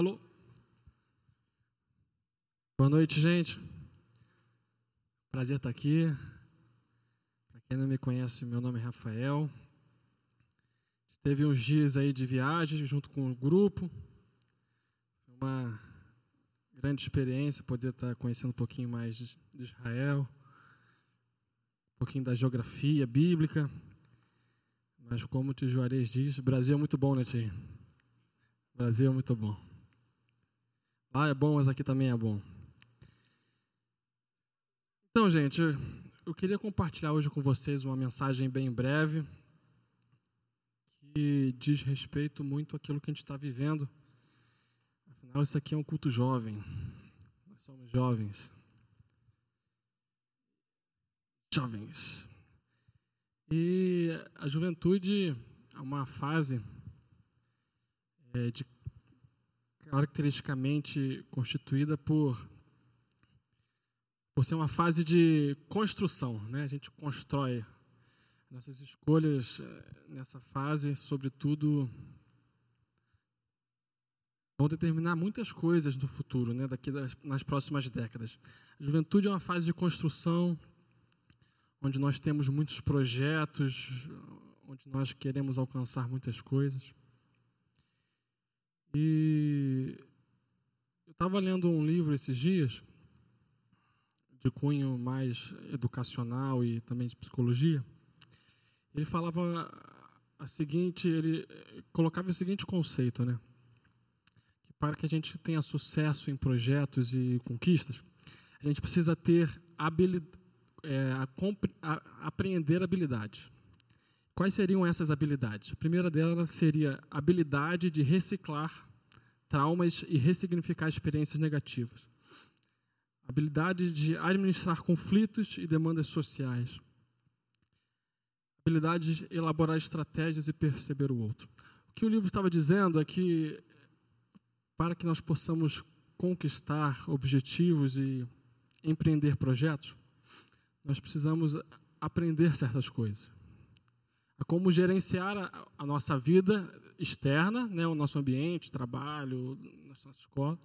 Alô? Boa noite, gente. Prazer estar aqui. Para quem não me conhece, meu nome é Rafael. Teve uns dias aí de viagem junto com o grupo. Uma grande experiência poder estar conhecendo um pouquinho mais de Israel, um pouquinho da geografia bíblica. Mas como o tio Juarez diz, o Brasil é muito bom, né, tio? O Brasil é muito bom. Lá é bom, mas aqui também é bom. Então, gente, eu queria compartilhar hoje com vocês uma mensagem bem breve que diz respeito muito àquilo que a gente está vivendo. Afinal, isso aqui é um culto jovem. Nós somos jovens. Jovens. E a juventude é uma fase é, de, caracteristicamente constituída por por ser uma fase de construção, né? A gente constrói nossas escolhas eh, nessa fase, sobretudo, vão determinar muitas coisas no futuro, né? Daqui das, nas próximas décadas. A juventude é uma fase de construção, onde nós temos muitos projetos, onde nós queremos alcançar muitas coisas. E eu estava lendo um livro esses dias de cunho mais educacional e também de psicologia, ele falava a seguinte, ele colocava o seguinte conceito, né? Que para que a gente tenha sucesso em projetos e conquistas, a gente precisa ter habilidade, é, a, a, apreender habilidades. Quais seriam essas habilidades? A primeira delas seria a habilidade de reciclar traumas e ressignificar experiências negativas habilidade de administrar conflitos e demandas sociais, habilidade de elaborar estratégias e perceber o outro. O que o livro estava dizendo é que para que nós possamos conquistar objetivos e empreender projetos, nós precisamos aprender certas coisas. Como gerenciar a, a nossa vida externa, né, o nosso ambiente, trabalho, nossa escola,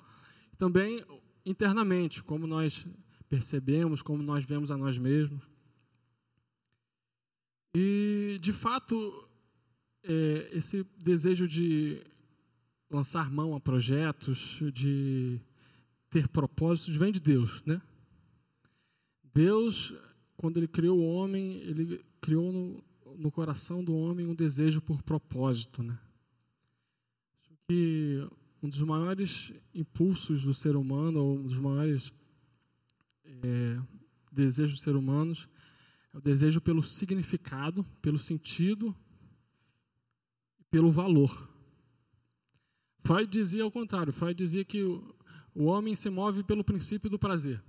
também internamente, como nós percebemos, como nós vemos a nós mesmos. E, de fato, é, esse desejo de lançar mão a projetos, de ter propósitos, vem de Deus, né? Deus, quando Ele criou o homem, Ele criou no, no coração do homem um desejo por propósito, né? Acho que um dos maiores impulsos do ser humano, ou um dos maiores é, desejos dos seres humanos, é o desejo pelo significado, pelo sentido, pelo valor. Freud dizia ao contrário. Freud dizia que o, o homem se move pelo princípio do prazer.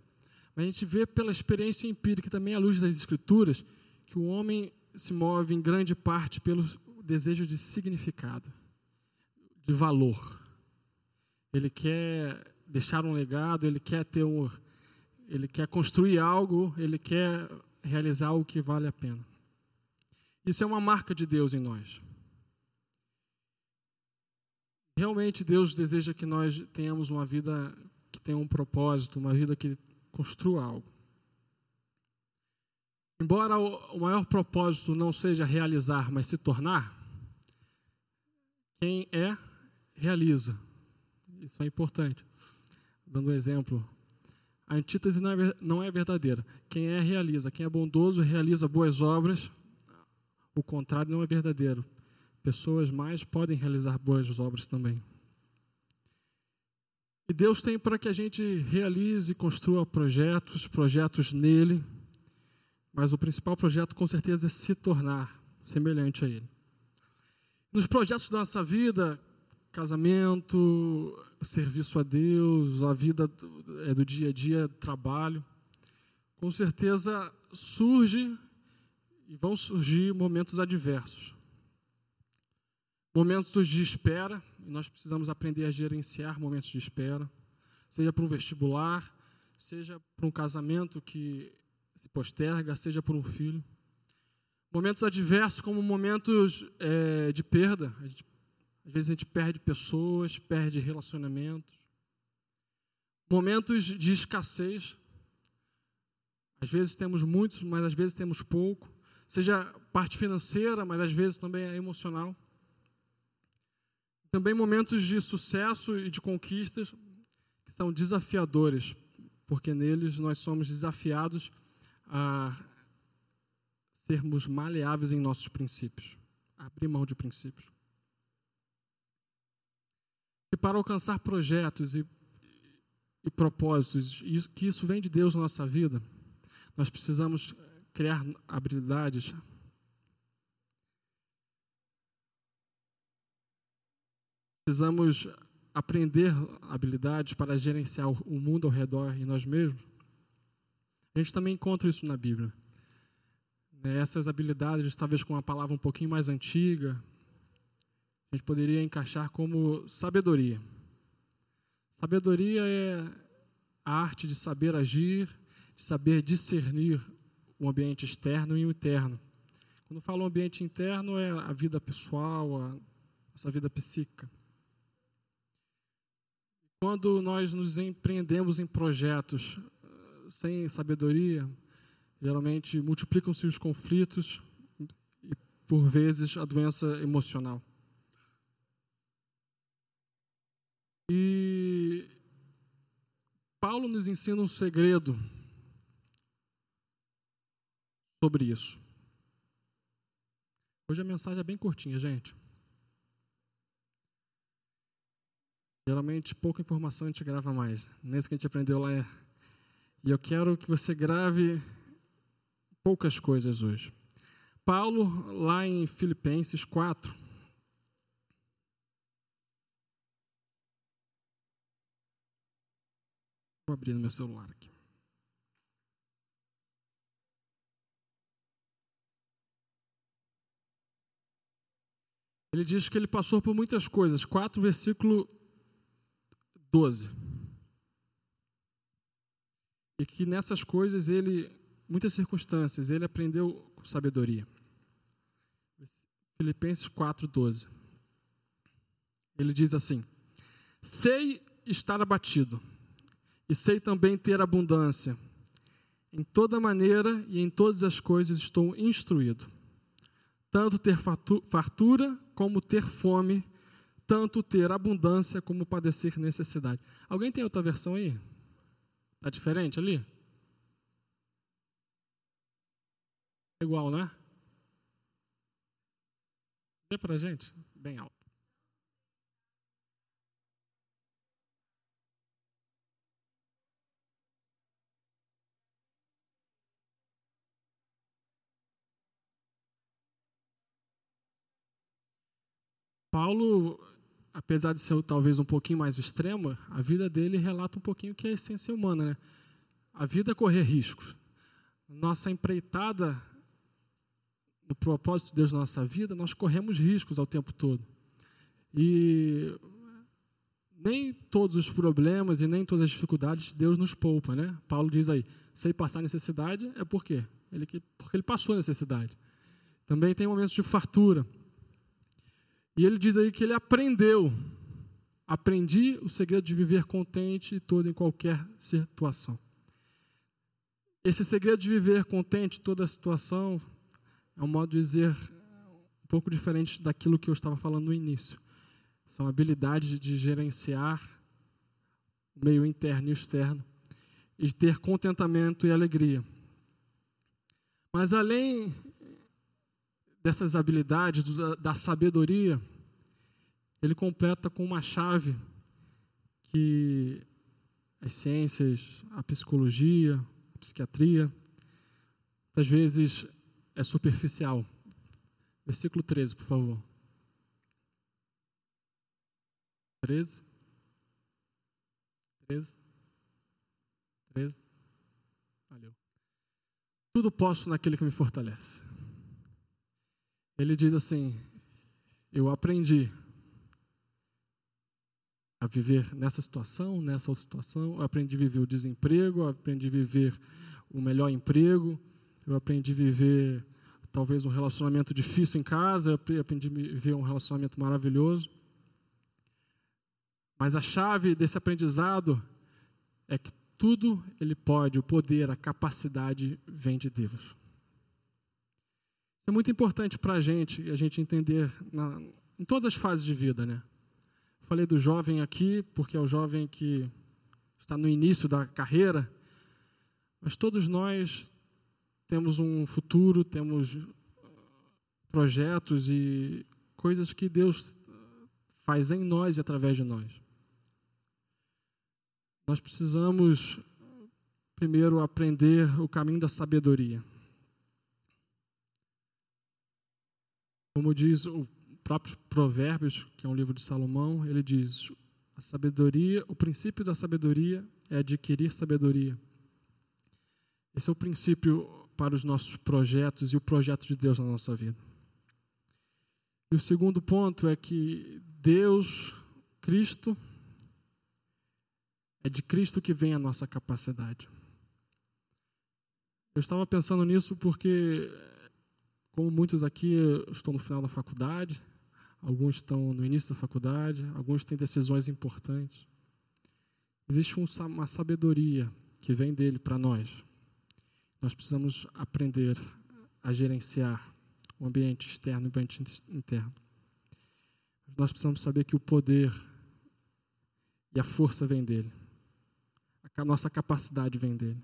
Mas a gente vê pela experiência empírica, também à luz das escrituras, que o homem se move em grande parte pelo desejo de significado, de valor ele quer deixar um legado, ele quer ter um, ele quer construir algo, ele quer realizar algo que vale a pena. Isso é uma marca de Deus em nós. Realmente Deus deseja que nós tenhamos uma vida que tenha um propósito, uma vida que construa algo. Embora o maior propósito não seja realizar, mas se tornar, quem é, realiza. Isso é importante. Dando um exemplo, a antítese não é, não é verdadeira. Quem é, realiza. Quem é bondoso, realiza boas obras. O contrário não é verdadeiro. Pessoas mais podem realizar boas obras também. E Deus tem para que a gente realize e construa projetos, projetos nele. Mas o principal projeto, com certeza, é se tornar semelhante a ele. Nos projetos da nossa vida, casamento, serviço a Deus, a vida do, é, do dia a dia, trabalho, com certeza surge e vão surgir momentos adversos. Momentos de espera, e nós precisamos aprender a gerenciar momentos de espera, seja para um vestibular, seja para um casamento que se posterga, seja por um filho. Momentos adversos, como momentos é, de perda, gente Às vezes a gente perde pessoas, perde relacionamentos. Momentos de escassez. Às vezes temos muitos, mas às vezes temos pouco. Seja parte financeira, mas às vezes também é emocional. Também momentos de sucesso e de conquistas que são desafiadores, porque neles nós somos desafiados a sermos maleáveis em nossos princípios, abrir mão de princípios. E para alcançar projetos e, e propósitos, e que isso vem de Deus na nossa vida, nós precisamos criar habilidades precisamos aprender habilidades para gerenciar o mundo ao redor e nós mesmos. A gente também encontra isso na Bíblia. Né, essas habilidades, talvez com uma palavra um pouquinho mais antiga, a gente poderia encaixar como sabedoria. Sabedoria é a arte de saber agir, de saber discernir o ambiente externo e o interno. Quando falo ambiente interno, é a vida pessoal, a nossa vida psíquica. Quando nós nos empreendemos em projetos sem sabedoria, geralmente multiplicam-se os conflitos e, por vezes, a doença emocional. E Paulo nos ensina um segredo sobre isso. Hoje a mensagem é bem curtinha, gente. Geralmente, pouca informação a gente grava mais. Nesse que a gente aprendeu lá. É... E eu quero que você grave poucas coisas hoje. Paulo, lá em Filipenses 4. Vou abrir no meu celular aqui. Ele diz que ele passou por muitas coisas. 4, versículo 12. E que nessas coisas ele, muitas circunstâncias, ele aprendeu com sabedoria. Filipenses 4, 12. Ele diz assim: Sei estar abatido, e sei também ter abundância. Em toda maneira e em todas as coisas estou instruído, tanto ter fartura como ter fome tanto ter abundância como padecer necessidade. Alguém tem outra versão aí? Está diferente ali? Igual, né? Dê para gente? Bem alto. Paulo apesar de ser talvez um pouquinho mais extrema, a vida dele relata um pouquinho que é a essência humana, né? A vida é correr riscos. Nossa empreitada no propósito de Deus na nossa vida, nós corremos riscos ao tempo todo. E nem todos os problemas e nem todas as dificuldades Deus nos poupa, né? Paulo diz aí, sei passar necessidade é por quê? Ele, porque ele passou necessidade. Também tem momentos de fartura. E ele diz aí que ele aprendeu. Aprendi o segredo de viver contente todo em qualquer situação. Esse segredo de viver contente toda situação é um modo de dizer um pouco diferente daquilo que eu estava falando no início. São habilidades de gerenciar o meio interno e externo e de ter contentamento e alegria. Mas além dessas habilidades, da sabedoria, ele completa com uma chave que as ciências, a psicologia, a psiquiatria, às vezes é superficial. Versículo 13, por favor. 13. 13. 13. Valeu. Tudo posso naquele que me fortalece. Ele diz assim: Eu aprendi a viver nessa situação, nessa situação, eu aprendi a viver o desemprego, eu aprendi a viver o melhor emprego, eu aprendi a viver talvez um relacionamento difícil em casa, eu aprendi a viver um relacionamento maravilhoso. Mas a chave desse aprendizado é que tudo ele pode, o poder, a capacidade vem de Deus. Isso é muito importante para a gente, a gente entender na, em todas as fases de vida, né? Falei do jovem aqui, porque é o jovem que está no início da carreira, mas todos nós temos um futuro, temos projetos e coisas que Deus faz em nós e através de nós. Nós precisamos primeiro aprender o caminho da sabedoria. Como diz o próprio Provérbios, que é um livro de Salomão, ele diz: a sabedoria, o princípio da sabedoria é adquirir sabedoria. Esse é o princípio para os nossos projetos e o projeto de Deus na nossa vida. E o segundo ponto é que Deus, Cristo, é de Cristo que vem a nossa capacidade. Eu estava pensando nisso porque, como muitos aqui estão no final da faculdade, alguns estão no início da faculdade, alguns têm decisões importantes. Existe uma sabedoria que vem dele para nós. Nós precisamos aprender a gerenciar o ambiente externo e o ambiente interno. Nós precisamos saber que o poder e a força vem dele a nossa capacidade vem dele.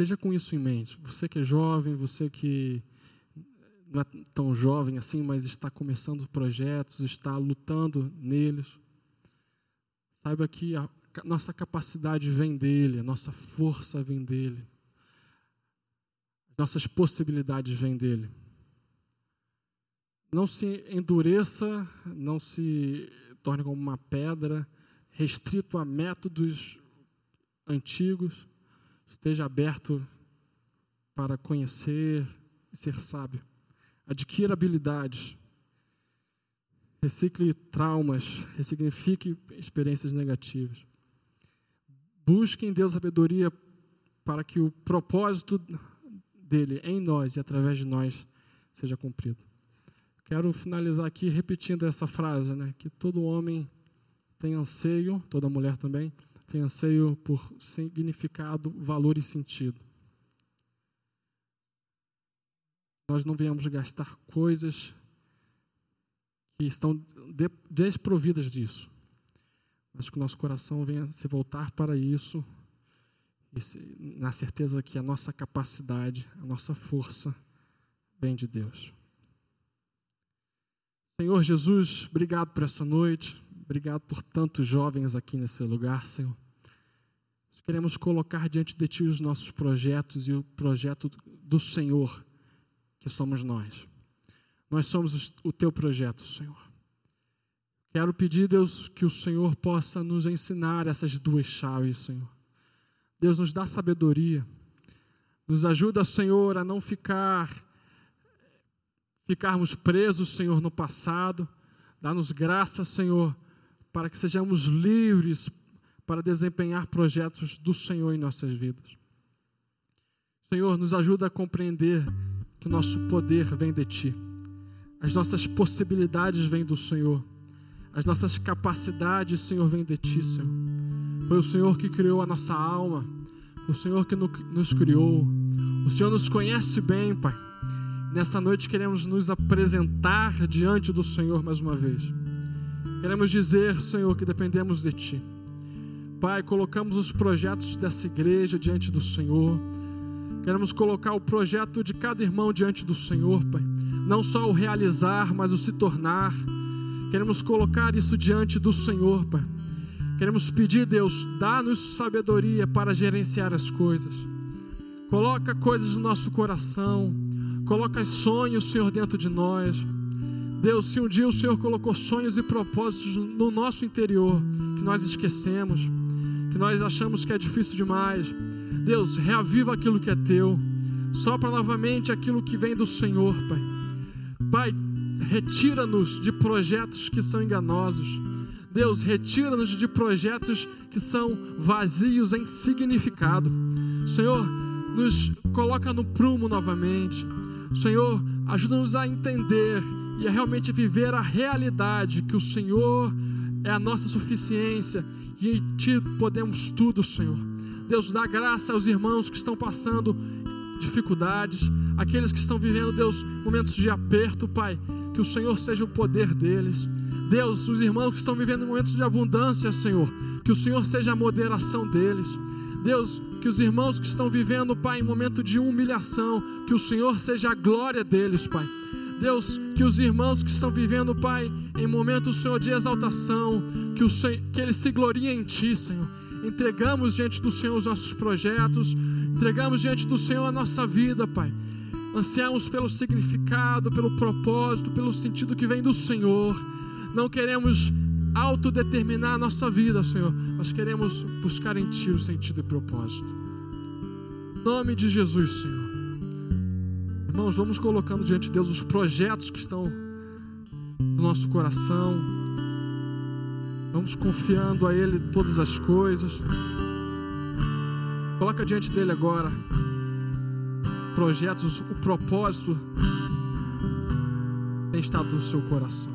Esteja com isso em mente. Você que é jovem, você que não é tão jovem assim, mas está começando projetos, está lutando neles. Saiba que a nossa capacidade vem dele, a nossa força vem dele. Nossas possibilidades vêm dele. Não se endureça, não se torne como uma pedra restrito a métodos antigos, esteja aberto para conhecer e ser sábio. Adquira habilidades, recicle traumas, ressignifique experiências negativas. Busque em Deus sabedoria para que o propósito dele em nós e através de nós seja cumprido. Quero finalizar aqui repetindo essa frase, né? Que todo homem tem anseio, toda mulher também, tem anseio por significado, valor e sentido. Nós não venhamos gastar coisas que estão desprovidas disso. Mas que o nosso coração venha se voltar para isso, se, na certeza que a nossa capacidade, a nossa força vem de Deus. Senhor Jesus, obrigado por essa noite. Obrigado por tantos jovens aqui nesse lugar, Senhor. Nós queremos colocar diante de Ti os nossos projetos e o projeto do Senhor, que somos nós. Nós somos o Teu projeto, Senhor. Quero pedir, Deus, que o Senhor possa nos ensinar essas duas chaves, Senhor. Deus nos dá sabedoria. Nos ajuda, Senhor, a não ficar ficarmos presos, Senhor, no passado. Dá-nos graça, Senhor, para que sejamos livres para desempenhar projetos do Senhor em nossas vidas. Senhor, nos ajuda a compreender que o nosso poder vem de Ti, as nossas possibilidades vêm do Senhor, as nossas capacidades, Senhor, vêm de Ti, Senhor. Foi o Senhor que criou a nossa alma, o Senhor que nos criou, o Senhor nos conhece bem, Pai. Nessa noite queremos nos apresentar diante do Senhor mais uma vez. Queremos dizer, Senhor, que dependemos de Ti. Pai, colocamos os projetos dessa igreja diante do Senhor. Queremos colocar o projeto de cada irmão diante do Senhor, Pai. Não só o realizar, mas o se tornar. Queremos colocar isso diante do Senhor, Pai. Queremos pedir, Deus, dá-nos sabedoria para gerenciar as coisas. Coloca coisas no nosso coração. Coloca sonhos, Senhor, dentro de nós. Deus, se um dia o Senhor colocou sonhos e propósitos no nosso interior, que nós esquecemos, que nós achamos que é difícil demais, Deus, reaviva aquilo que é teu, sopra novamente aquilo que vem do Senhor, Pai. Pai, retira-nos de projetos que são enganosos. Deus, retira-nos de projetos que são vazios em significado. Senhor, nos coloca no prumo novamente. Senhor, ajuda-nos a entender e a realmente viver a realidade que o Senhor é a nossa suficiência e em Ti podemos tudo, Senhor. Deus, dá graça aos irmãos que estão passando dificuldades, aqueles que estão vivendo, Deus, momentos de aperto, Pai, que o Senhor seja o poder deles. Deus, os irmãos que estão vivendo momentos de abundância, Senhor, que o Senhor seja a moderação deles. Deus, que os irmãos que estão vivendo, Pai, em momento de humilhação, que o Senhor seja a glória deles, Pai. Deus, que os irmãos que estão vivendo, Pai, em momento, Senhor, de exaltação, que, o, que eles se gloriem em Ti, Senhor. Entregamos diante do Senhor os nossos projetos, entregamos diante do Senhor a nossa vida, Pai. Ansiamos pelo significado, pelo propósito, pelo sentido que vem do Senhor. Não queremos autodeterminar a nossa vida, Senhor. Nós queremos buscar em Ti o sentido e propósito. Em nome de Jesus, Senhor. Vamos colocando diante de Deus os projetos que estão no nosso coração. Vamos confiando a Ele todas as coisas. Coloca diante dele agora projetos, o propósito tem estado no seu coração.